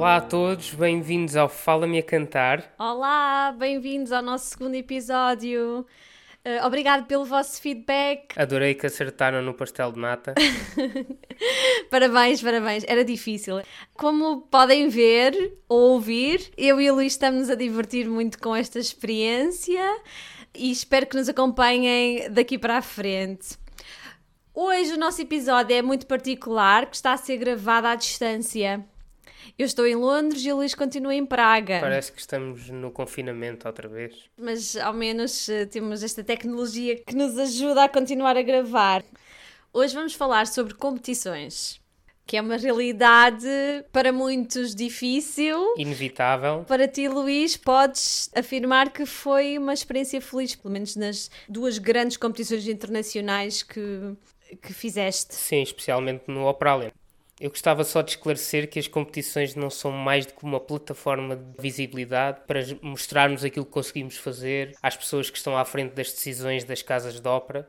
Olá a todos, bem-vindos ao Fala-me a Cantar. Olá, bem-vindos ao nosso segundo episódio. Uh, obrigado pelo vosso feedback. Adorei que acertaram no pastel de nata. parabéns, parabéns. Era difícil. Como podem ver ou ouvir, eu e o Luís estamos a divertir muito com esta experiência e espero que nos acompanhem daqui para a frente. Hoje o nosso episódio é muito particular, que está a ser gravado à distância. Eu estou em Londres e o Luís continua em Praga. Parece que estamos no confinamento outra vez. Mas ao menos uh, temos esta tecnologia que nos ajuda a continuar a gravar. Hoje vamos falar sobre competições, que é uma realidade para muitos difícil. Inevitável. Para ti, Luís, podes afirmar que foi uma experiência feliz, pelo menos nas duas grandes competições internacionais que, que fizeste. Sim, especialmente no Operalia. Eu gostava só de esclarecer que as competições não são mais do que uma plataforma de visibilidade para mostrarmos aquilo que conseguimos fazer às pessoas que estão à frente das decisões das casas de ópera,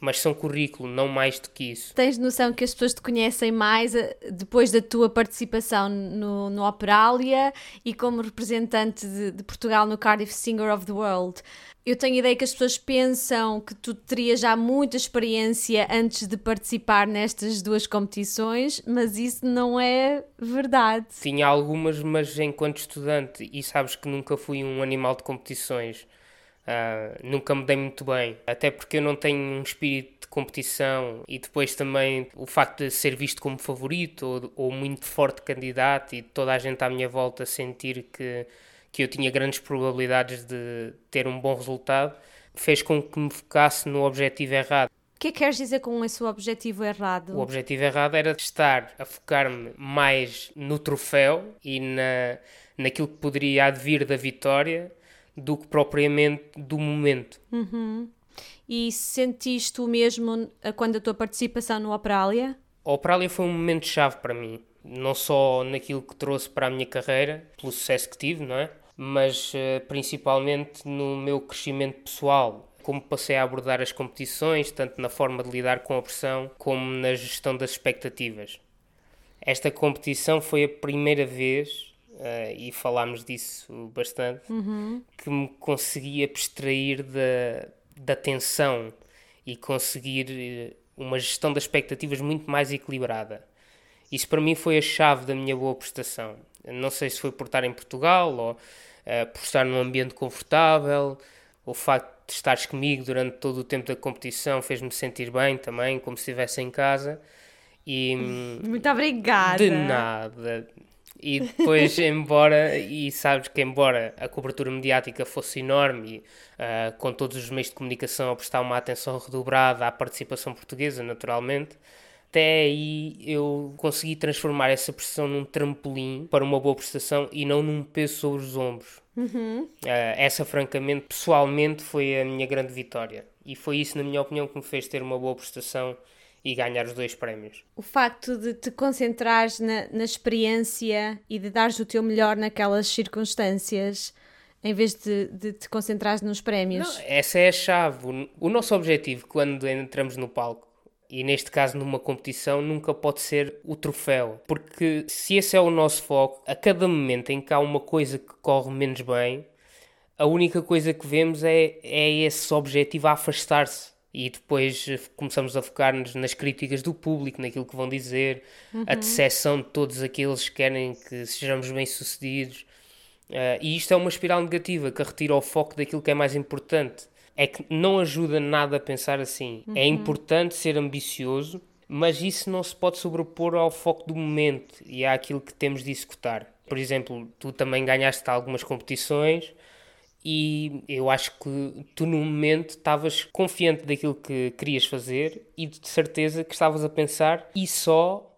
mas são currículo, não mais do que isso. Tens noção que as pessoas te conhecem mais eh, depois da tua participação no, no Operalia e como representante de, de Portugal no Cardiff Singer of the World? Eu tenho ideia que as pessoas pensam que tu terias já muita experiência antes de participar nestas duas competições, mas isso não é verdade. Tinha algumas, mas enquanto estudante, e sabes que nunca fui um animal de competições. Uh, nunca me dei muito bem, até porque eu não tenho um espírito de competição e depois também o facto de ser visto como favorito ou, ou muito forte candidato e toda a gente à minha volta sentir que que eu tinha grandes probabilidades de ter um bom resultado, fez com que me focasse no objetivo errado. O que é que queres dizer com esse objetivo errado? O objetivo errado era estar a focar-me mais no troféu e na, naquilo que poderia advir da vitória do que propriamente do momento. Uhum. E sentiste o mesmo quando a tua participação no Operalia? A Operalia foi um momento-chave para mim não só naquilo que trouxe para a minha carreira, pelo sucesso que tive, não é? Mas uh, principalmente no meu crescimento pessoal, como passei a abordar as competições, tanto na forma de lidar com a pressão como na gestão das expectativas. Esta competição foi a primeira vez, uh, e falámos disso bastante, uhum. que me consegui abstrair da, da tensão e conseguir eh, uma gestão das expectativas muito mais equilibrada. Isso para mim foi a chave da minha boa prestação. Não sei se foi por estar em Portugal ou uh, por estar num ambiente confortável, o facto de estares comigo durante todo o tempo da competição fez-me sentir bem também, como se estivesse em casa. E, Muito obrigada! De nada. E depois, embora, e sabes que embora a cobertura mediática fosse enorme, uh, com todos os meios de comunicação a prestar uma atenção redobrada à participação portuguesa, naturalmente, até aí eu consegui transformar essa pressão num trampolim para uma boa prestação e não num peso sobre os ombros. Uhum. Uh, essa, francamente, pessoalmente, foi a minha grande vitória. E foi isso, na minha opinião, que me fez ter uma boa prestação e ganhar os dois prémios. O facto de te concentrares na, na experiência e de dares o teu melhor naquelas circunstâncias em vez de, de te concentrares nos prémios. Não, essa é a chave. O, o nosso objetivo quando entramos no palco e neste caso numa competição nunca pode ser o troféu, porque se esse é o nosso foco, a cada momento em que há uma coisa que corre menos bem, a única coisa que vemos é, é esse objetivo a afastar-se. E depois começamos a focar-nos nas críticas do público, naquilo que vão dizer, uhum. a decepção de todos aqueles que querem que sejamos bem-sucedidos. Uh, e isto é uma espiral negativa que retira o foco daquilo que é mais importante é que não ajuda nada a pensar assim. É uhum. É importante ser ambicioso, mas isso não se pode sobrepor ao foco do momento e àquilo que temos de executar. Por exemplo, tu também ganhaste algumas competições e eu acho que tu no momento estavas confiante daquilo que querias fazer e de certeza que estavas a pensar e só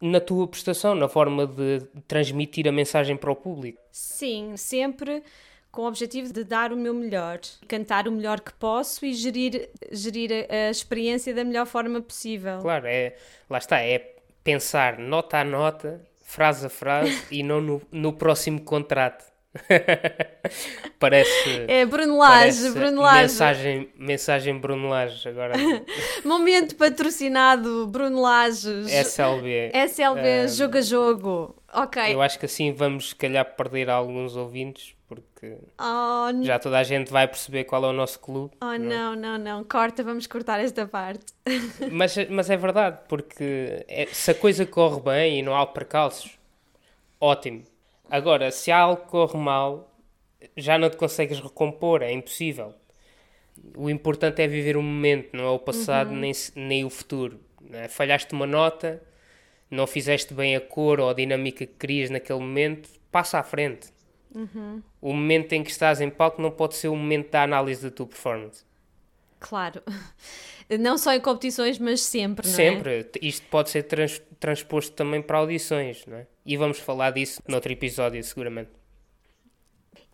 na tua prestação, na forma de transmitir a mensagem para o público. Sim, sempre com o objetivo de dar o meu melhor, cantar o melhor que posso e gerir, gerir a, a experiência da melhor forma possível. Claro, é, lá está, é pensar nota a nota, frase a frase e não no, no próximo contrato. parece. É Brunelage, Brunelage. Mensagem, mensagem Brunelage agora. Momento patrocinado Brunelages. SLB. SLB, uh, jogo a jogo. Ok. Eu acho que assim vamos, se calhar, perder alguns ouvintes, porque Oh, já toda a gente vai perceber qual é o nosso clube. oh não, não, não. Corta, vamos cortar esta parte. Mas, mas é verdade, porque é- se a coisa corre bem e não há percalços, ótimo. Agora, se algo corre mal, já não te consegues recompor, é impossível. O importante é viver o momento, não é o passado nem, se- nem o futuro. não é? Falhaste uma nota, não fizeste bem a cor ou a dinâmica que querias naquele momento, passa à frente. O momento em que estás em palco não pode ser o momento da análise da tua performance. Claro. Não só em competições, mas sempre, não é? Sempre. Isto pode ser trans- transposto também para audições, não é? E vamos falar disso noutro episódio, seguramente.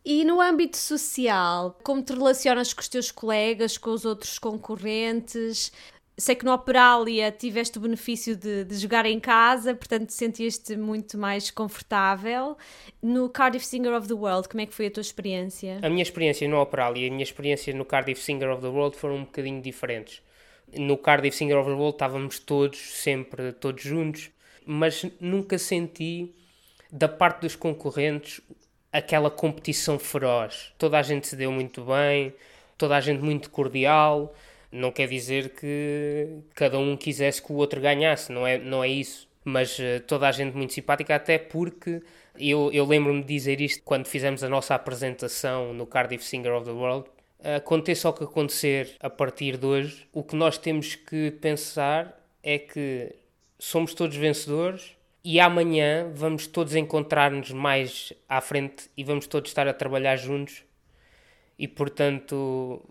E no âmbito social, como te relacionas com os teus colegas, com os outros concorrentes? Sei que no Operalia tiveste o benefício de, de jogar em casa, portanto sentias-te muito mais confortável. No Cardiff Singer of the World, como é que foi a tua experiência? A minha experiência no Operalia e a minha experiência no Cardiff Singer of the World foram um bocadinho diferentes. No Cardiff Singer of the World estávamos todos, sempre todos juntos, mas nunca senti da parte dos concorrentes aquela competição feroz. Toda a gente se deu muito bem, toda a gente muito cordial. Não quer dizer que cada um quisesse que o outro ganhasse, não é, não é isso. Mas eh, toda a gente muito simpática, até porque eu, eu lembro-me de dizer isto quando fizemos a nossa apresentação no Cardiff Singer of the World. Aconteça o que acontecer a partir de hoje, o que nós temos que pensar é que somos todos vencedores e amanhã vamos todos encontrar-nos mais à frente e vamos todos estar a trabalhar juntos e portanto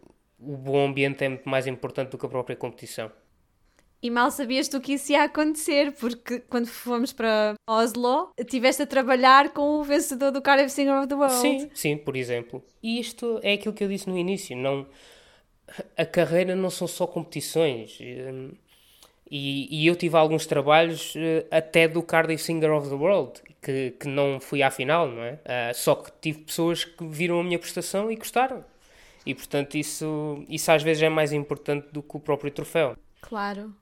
o bom ambiente é muito mais importante do que a própria competição. E mal sabias tu que isso ia acontecer, porque quando fomos para Oslo, estiveste a trabalhar com o vencedor do Cardiff Singer of the World. Sim, sim, por exemplo. E isto é aquilo que eu disse no início, não a carreira não são só competições. hum, E, e eu tive alguns trabalhos eh, até do Cardiff Singer of the World, que, que não fui à final, não é? Ah, só que tive pessoas que viram a minha prestação e gostaram. E portanto isso, isso às vezes é mais importante do que o próprio troféu. Claro.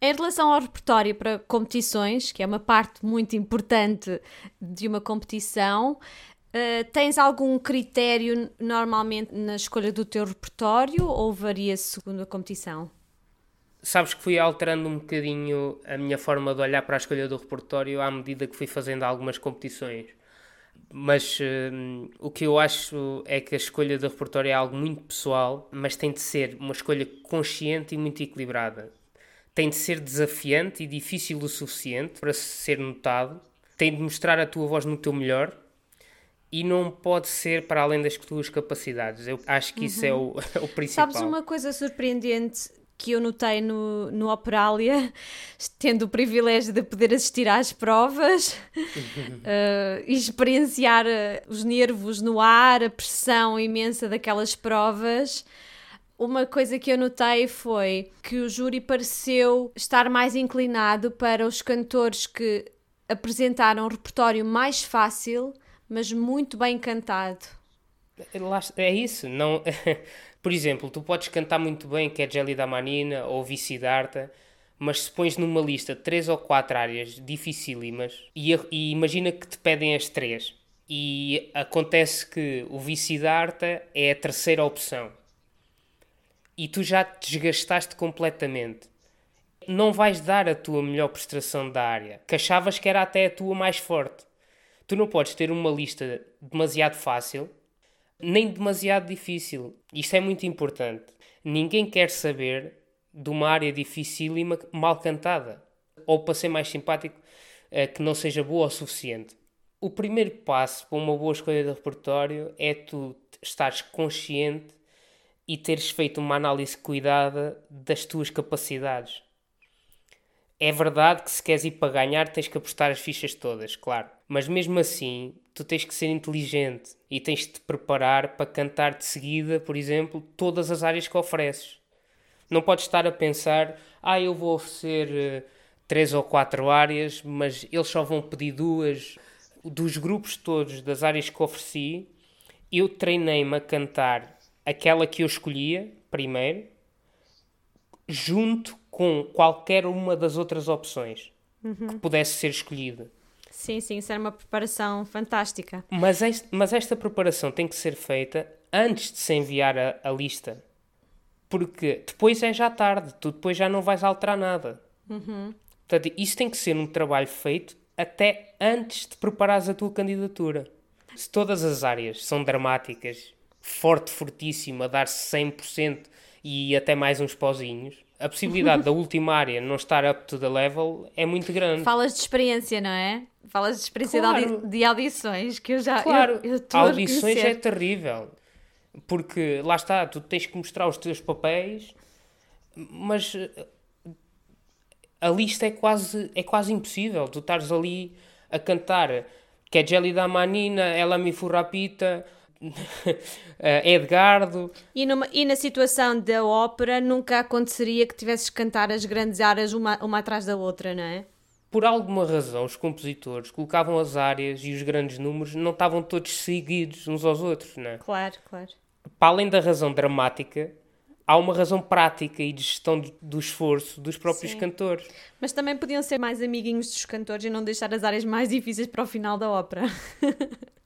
Em relação ao repertório para competições, que é uma parte muito importante de uma competição, eh, tens algum critério normalmente na escolha do teu repertório ou varia segundo a competição? Sabes que fui alterando um bocadinho a minha forma de olhar para a escolha do repertório à medida que fui fazendo algumas competições. Mas hum, o que eu acho é que a escolha do repertório é algo muito pessoal, mas tem de ser uma escolha consciente e muito equilibrada. Tem de ser desafiante e difícil o suficiente para ser notado. Tem de mostrar a tua voz no teu melhor e não pode ser para além das tuas capacidades. Eu acho que isso é o, o principal. Sabes uma coisa surpreendente que eu notei no, no Operalia, tendo o privilégio de poder assistir às provas eh, e experienciar eh, os nervos no ar, a pressão imensa daquelas provas. Uma coisa que eu notei foi que o júri pareceu estar mais inclinado para os cantores que apresentaram um repertório mais fácil, mas muito bem cantado. É isso, não... Por exemplo, tu podes cantar muito bem que é Jelly da Manina ou Vici-Darta, mas se pões numa lista três ou quatro áreas dificílimas e, e imagina que te pedem as três e acontece que o Vici-Darta é a terceira opção e tu já te desgastaste completamente. Não vais dar a tua melhor prestação da área, que achavas que era até a tua mais forte. Tu não podes ter uma lista demasiado fácil nem demasiado difícil. Isto é muito importante. Ninguém quer saber de uma área dificílima mal cantada. Ou, para ser mais simpático, eh, que não seja boa o suficiente. O primeiro passo para uma boa escolha de repertório é tu estares consciente e teres feito uma análise cuidada das tuas capacidades. É verdade que se queres ir para ganhar tens que apostar as fichas todas, claro. Mas mesmo assim, tu tens que ser inteligente e tens de te preparar para cantar de seguida, por exemplo, todas as áreas que ofereces. Não podes estar a pensar, ah, eu vou oferecer eh, três ou quatro áreas, mas eles só vão pedir duas. Dos grupos todos das áreas que ofereci, eu treinei-me a cantar aquela que eu escolhia primeiro, junto com qualquer uma das outras opções que pudesse ser escolhida. Sim, sim, isso era uma preparação fantástica. Mas, este, mas esta preparação tem que ser feita antes de se enviar a, a lista. Porque depois é já tarde, tu depois já não vais alterar nada. Uhum. Portanto, isso tem que ser um trabalho feito até antes de preparares a tua candidatura. Se todas as áreas são dramáticas, forte, fortíssimo, a dar 100% e até mais uns pozinhos, a possibilidade da última área não estar up to the level é muito grande. Falas de experiência, não é? Falas de experiência Claro. de, audi- de audições, que eu já. Claro, eu, eu audições é terrível. Porque lá está, tu tens que mostrar os teus papéis, mas eh, a lista é quase, é quase impossível. Tu estares ali a cantar que é Jelly da Manina, ela me furrapita, Edgardo. E, numa- e na situação da ópera, nunca aconteceria que tivesses que cantar as grandes áreas uma, uma atrás da outra, não é? Por alguma razão, os compositores colocavam as áreas e os grandes números não estavam todos seguidos uns aos outros, não é? Claro, claro. para além da razão dramática, há uma razão prática e de gestão do, do esforço dos próprios Sim. cantores. Mas também podiam ser mais amiguinhos dos cantores e não deixar as áreas mais difíceis para o final da ópera.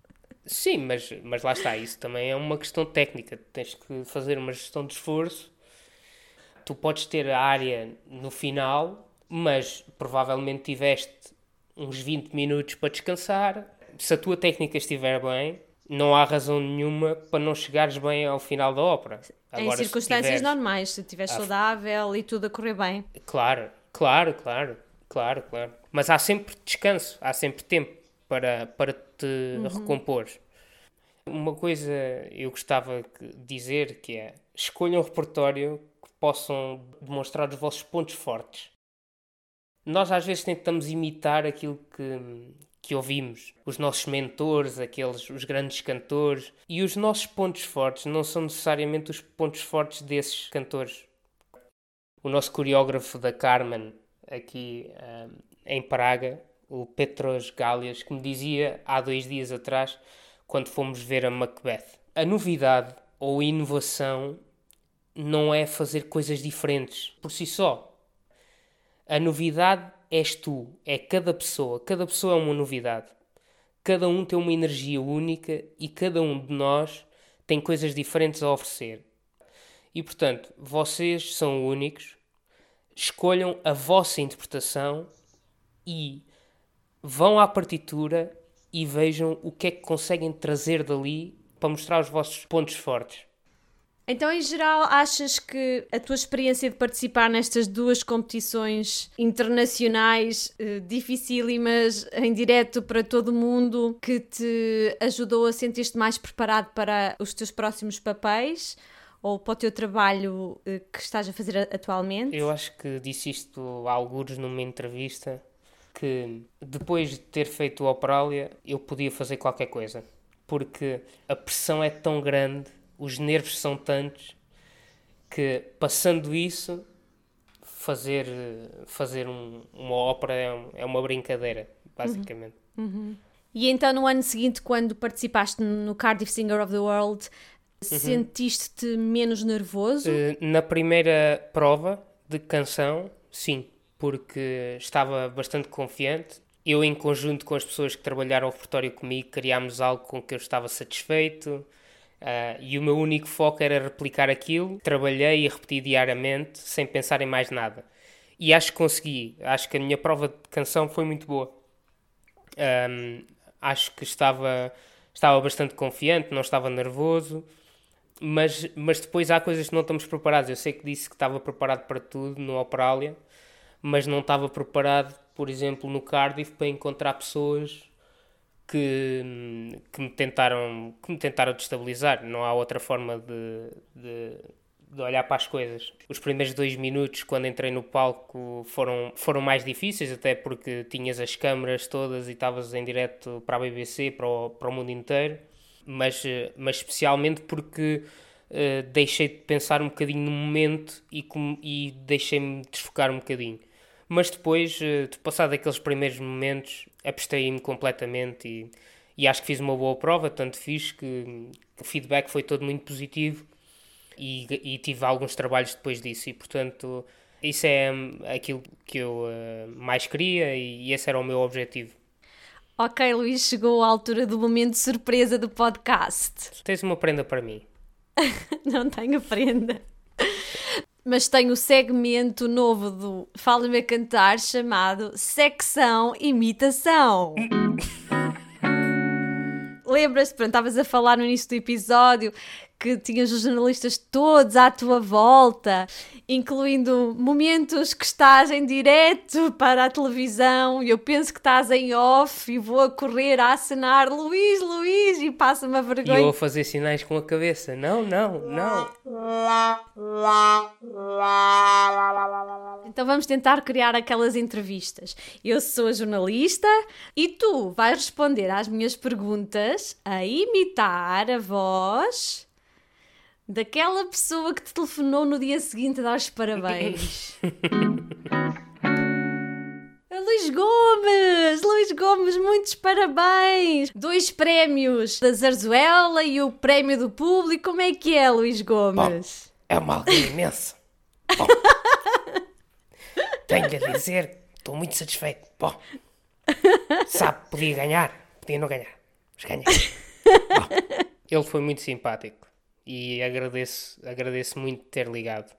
Sim, mas, mas lá está, isso também é uma questão técnica. Tens que fazer uma gestão de esforço. Tu podes ter a área no final, mas provavelmente tiveste uns 20 minutos para descansar. Se a tua técnica estiver bem, não há razão nenhuma para não chegares bem ao final da ópera. em Agora, se circunstâncias tiveres- normais, se estiveres Ah, saudável e tudo a correr bem. Claro, claro, claro, claro, claro. Mas há sempre descanso, há sempre tempo para, para te recompor. Uma coisa eu gostava de dizer que é escolham um repertório que possam demonstrar os vossos pontos fortes. Nós às vezes tentamos imitar aquilo que, que ouvimos, os nossos mentores, aqueles, os grandes cantores, e os nossos pontos fortes não são necessariamente os pontos fortes desses cantores o nosso coreógrafo da Carmen aqui ahm, em Praga, o Petros Galias, que me dizia há dois dias atrás, quando fomos ver a Macbeth. A novidade ou inovação não é fazer coisas diferentes por si só. A novidade és tu, é cada pessoa. Cada pessoa é uma novidade. Cada um tem uma energia única e cada um de nós tem coisas diferentes a oferecer. E portanto, vocês são únicos, escolham a vossa interpretação e vão à partitura e vejam o que é que conseguem trazer dali para mostrar os vossos pontos fortes. Então, em geral, achas que a tua experiência de participar nestas duas competições internacionais, eh, dificílimas, em direto para todo o mundo, que te ajudou a sentir-te mais preparado para os teus próximos papéis ou para o teu trabalho eh, que estás a fazer a- atualmente? Eu acho que disse isto há alguns numa entrevista que depois de ter feito o Operalia eu podia fazer qualquer coisa. Porque a pressão é tão grande, os nervos são tantos que passando isso fazer fazer um- uma ópera é, um- é uma brincadeira basicamente. E então, no ano seguinte, quando participaste no Cardiff Singer of the World, sentiste-te menos nervoso? Eh, Na primeira prova de canção, sim, porque estava bastante confiante. Eu, em conjunto com as pessoas que trabalharam o repertório comigo, criámos algo com que eu estava satisfeito. ah, e o meu único foco era replicar aquilo. Trabalhei e repeti diariamente, sem pensar em mais nada. E acho que consegui. Acho que a minha prova de canção foi muito boa. Ahm, acho que estava, estava bastante confiante, não estava nervoso, mas, mas depois há coisas que não estamos preparados. Eu sei que disse que estava preparado para tudo no Operalia, mas não estava preparado, por exemplo, no Cardiff para encontrar pessoas que, que, me, tentaram, que me tentaram destabilizar. Não há outra forma de, de, de olhar para as coisas. Os primeiros dois minutos, quando entrei no palco, foram, foram mais difíceis, até porque tinhas as câmaras todas e estavas em direto para a BBC, para o, para o mundo inteiro, mas, mas especialmente porque eh, deixei de pensar um bocadinho no momento e, e deixei-me desfocar um bocadinho. Mas depois, eh, de passar daqueles primeiros momentos, abstei-me completamente e, e acho que fiz uma boa prova, tanto fiz que, o feedback foi todo muito positivo e, e tive alguns trabalhos depois disso e portanto isso é hum, aquilo que eu eh, mais queria e, esse era o meu objetivo. Ok, Luís, chegou a altura do momento de surpresa do podcast. Tens uma prenda para mim. Não tenho prenda. Mas tenho o segmento novo do Fala-me a Cantar chamado Secção Imitação. Lembras-te, pronto, estavas a falar no início do episódio que tinhas os jornalistas todos à tua volta, incluindo momentos que estás em direto para a televisão e eu penso que estás em off e vou a correr a acenar Luís, Luís e passa-me a vergonha. E eu a fazer sinais com a cabeça. Não, não, não. Então vamos tentar criar aquelas entrevistas. Eu sou a jornalista e tu vais responder às minhas perguntas a imitar a voz daquela pessoa que te telefonou no dia seguinte a dar os parabéns. Luís Gomes! Luís Gomes, muitos parabéns! Dois prémios da Zarzuela e o prémio do público. Como é que é, Luís Gomes? Bom, é uma alegria imensa. Bom, tenho a dizer, estou muito satisfeito. Bom, sabe, podia ganhar, podia não ganhar, mas ganhei. Bom, ele foi muito simpático e agradeço, agradeço muito ter ligado.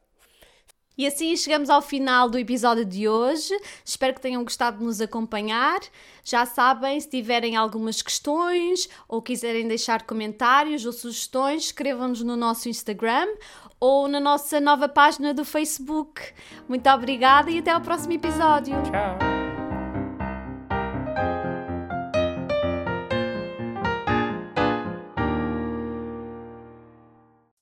E assim chegamos ao final do episódio de hoje. Espero que tenham gostado de nos acompanhar. Já sabem, se tiverem algumas questões ou quiserem deixar comentários ou sugestões, escrevam-nos no nosso Instagram ou na nossa nova página do Facebook. Muito obrigada e até ao próximo episódio. Tchau.